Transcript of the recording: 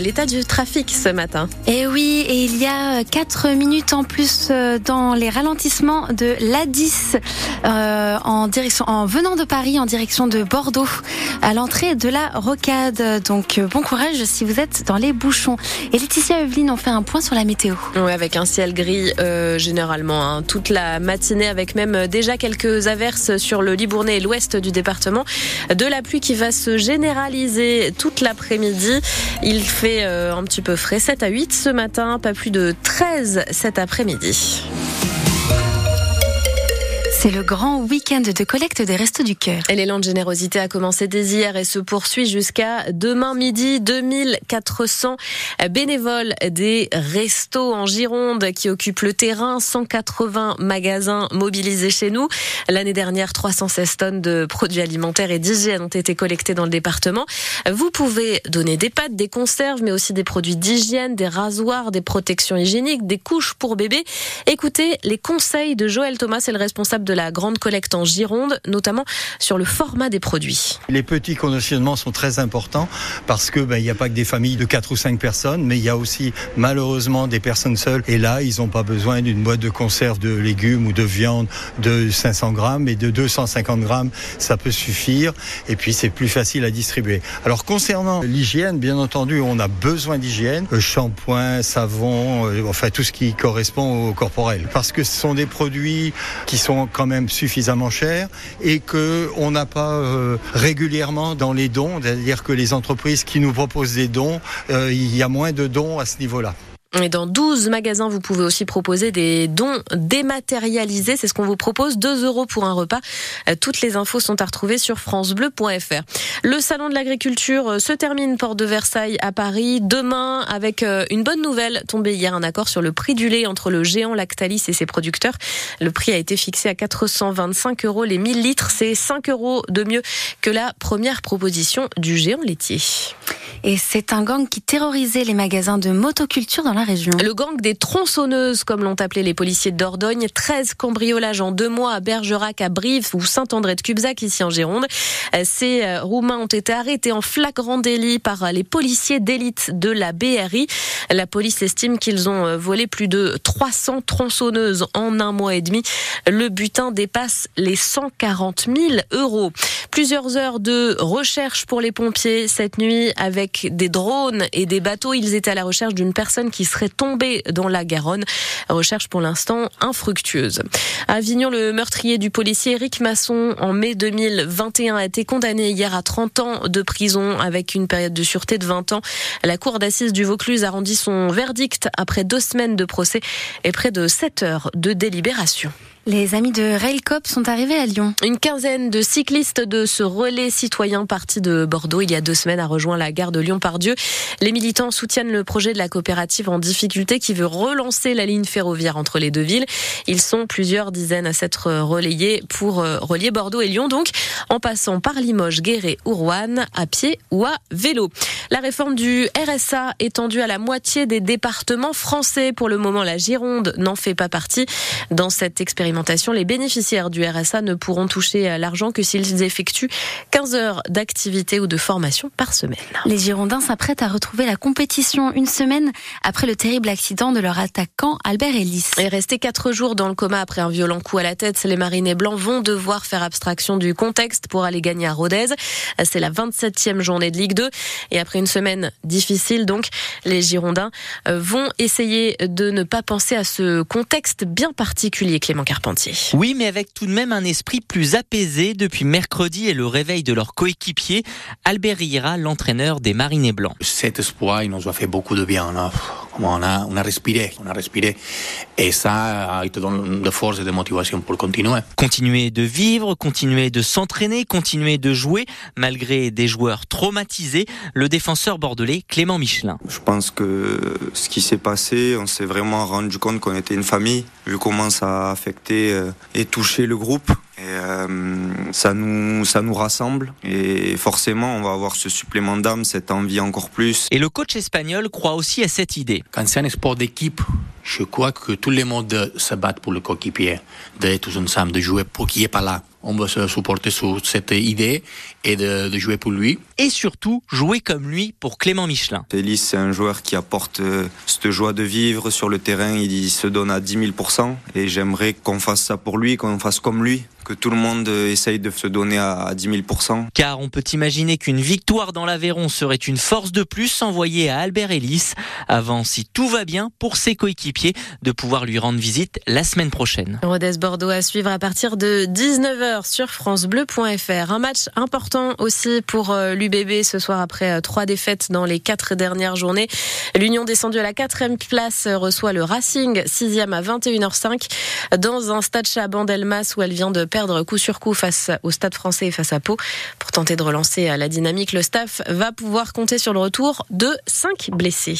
L'état du trafic ce matin. Et eh oui, et il y a 4 minutes en plus euh, dans les ralentissements de l'A10 euh, en direction, en venant de Paris en direction de Bordeaux à l'entrée de la rocade. Donc euh, bon courage si vous êtes dans les bouchons. Et Laetitia et Evelyne ont fait un point sur la météo. Oui, avec un ciel gris euh, généralement hein, toute la matinée, avec même déjà quelques averses sur le Libournais et l'ouest du département. De la pluie qui va se généraliser toute l'après-midi. Il fait euh, un petit peu frais, 7 à 8 ce matin, pas plus de 13 cet après-midi. C'est le grand week-end de collecte des Restos du Cœur. Et l'élan de générosité a commencé dès hier et se poursuit jusqu'à demain midi. 2400 bénévoles des Restos en Gironde qui occupent le terrain. 180 magasins mobilisés chez nous. L'année dernière, 316 tonnes de produits alimentaires et d'hygiène ont été collectés dans le département. Vous pouvez donner des pâtes, des conserves, mais aussi des produits d'hygiène, des rasoirs, des protections hygiéniques, des couches pour bébés. Écoutez les conseils de Joël Thomas, c'est le responsable de de la grande collecte en Gironde, notamment sur le format des produits. Les petits conditionnements sont très importants parce que ben, il n'y a pas que des familles de 4 ou 5 personnes, mais il y a aussi malheureusement des personnes seules. Et là, ils n'ont pas besoin d'une boîte de conserve de légumes ou de viande de 500 grammes, et de 250 grammes, ça peut suffire. Et puis c'est plus facile à distribuer. Alors concernant l'hygiène, bien entendu, on a besoin d'hygiène, euh, shampoing, savon, euh, enfin tout ce qui correspond au corporel, parce que ce sont des produits qui sont quand même suffisamment cher et que on n'a pas euh, régulièrement dans les dons, c'est-à-dire que les entreprises qui nous proposent des dons, euh, il y a moins de dons à ce niveau-là. Et dans 12 magasins, vous pouvez aussi proposer des dons dématérialisés. C'est ce qu'on vous propose. 2 euros pour un repas. Euh, toutes les infos sont à retrouver sur francebleu.fr. Le salon de l'agriculture euh, se termine porte de Versailles à Paris demain avec euh, une bonne nouvelle. Tombé hier un accord sur le prix du lait entre le géant Lactalis et ses producteurs. Le prix a été fixé à 425 euros les 1000 litres. C'est 5 euros de mieux que la première proposition du géant laitier. Et c'est un gang qui terrorisait les magasins de motoculture dans la région. Le gang des tronçonneuses, comme l'ont appelé les policiers de Dordogne. 13 cambriolages en deux mois à Bergerac, à Brive ou Saint-André de Cubzac, ici en Gironde. Ces euh, Roumains ont été arrêtés en flagrant délit par les policiers d'élite de la BRI. La police estime qu'ils ont euh, volé plus de 300 tronçonneuses en un mois et demi. Le butin dépasse les 140 000 euros. Plusieurs heures de recherche pour les pompiers cette nuit avec des drones et des bateaux. Ils étaient à la recherche d'une personne qui serait tombée dans la Garonne. Recherche pour l'instant infructueuse. À Avignon, le meurtrier du policier Eric Masson en mai 2021 a été condamné hier à 30 ans de prison avec une période de sûreté de 20 ans. La cour d'assises du Vaucluse a rendu son verdict après deux semaines de procès et près de 7 heures de délibération. Les amis de Railcop sont arrivés à Lyon. Une quinzaine de cyclistes de ce relais citoyen parti de Bordeaux il y a deux semaines a rejoint la gare de Lyon-Pardieu. Les militants soutiennent le projet de la coopérative en difficulté qui veut relancer la ligne ferroviaire entre les deux villes. Ils sont plusieurs dizaines à s'être relayés pour euh, relier Bordeaux et Lyon, donc en passant par Limoges, Guéret ou Rouen, à pied ou à vélo. La réforme du RSA étendue à la moitié des départements français. Pour le moment, la Gironde n'en fait pas partie. Dans cette les bénéficiaires du RSA ne pourront toucher l'argent que s'ils effectuent 15 heures d'activité ou de formation par semaine. Les Girondins s'apprêtent à retrouver la compétition une semaine après le terrible accident de leur attaquant Albert Ellis. Et resté quatre jours dans le coma après un violent coup à la tête, les Marinés Blancs vont devoir faire abstraction du contexte pour aller gagner à Rodez. C'est la 27e journée de Ligue 2 et après une semaine difficile donc, les Girondins euh, vont essayer de ne pas penser à ce contexte bien particulier Clément Carpentier. Oui, mais avec tout de même un esprit plus apaisé depuis mercredi et le réveil de leur coéquipier, Albert Riera, l'entraîneur des Marinés Blancs. Cet espoir, il nous a fait beaucoup de bien. On a, on a respiré, on a respiré. Et ça, il te donne de force et de motivation pour continuer. Continuer de vivre, continuer de s'entraîner, continuer de jouer, malgré des joueurs traumatisés. Le défenseur bordelais Clément Michelin. Je pense que ce qui s'est passé, on s'est vraiment rendu compte qu'on était une famille, vu comment ça a affecté euh, et touché le groupe. Ça nous ça nous rassemble et forcément on va avoir ce supplément d'âme, cette envie encore plus. Et le coach espagnol croit aussi à cette idée. Quand c'est un sport d'équipe, je crois que tout le monde se bat pour le coéquipier, d'être tous ensemble, de jouer pour qui est pas là on va se supporter sur cette idée et de, jouer pour lui. Et surtout, jouer comme lui pour Clément Michelin. Félix, c'est un joueur qui apporte euh, cette joie de vivre sur le terrain. Il se donne à 10 000% et j'aimerais qu'on fasse ça pour lui, qu'on fasse comme lui que tout le monde euh, essaye de se donner à 10 000 Car on peut imaginer qu'une victoire dans l'Aveyron serait une force de plus envoyée à Albert Ellis, avant, si tout va bien, pour ses coéquipiers, de pouvoir lui rendre visite la semaine prochaine. Rodez Bordeaux à suivre à partir de 19h sur francebleu.fr. Un match important aussi pour euh, l'UBB ce soir après euh, trois défaites dans les quatre dernières journées. L'Union descendue à la quatrième place reçoit le Racing, sixième à 21h05 dans un stade Chaban Delmas où elle vient de perdre coup sur coup face au stade français et face à Pau. Pour tenter de relancer la dynamique, le staff va pouvoir compter sur le retour de cinq blessés.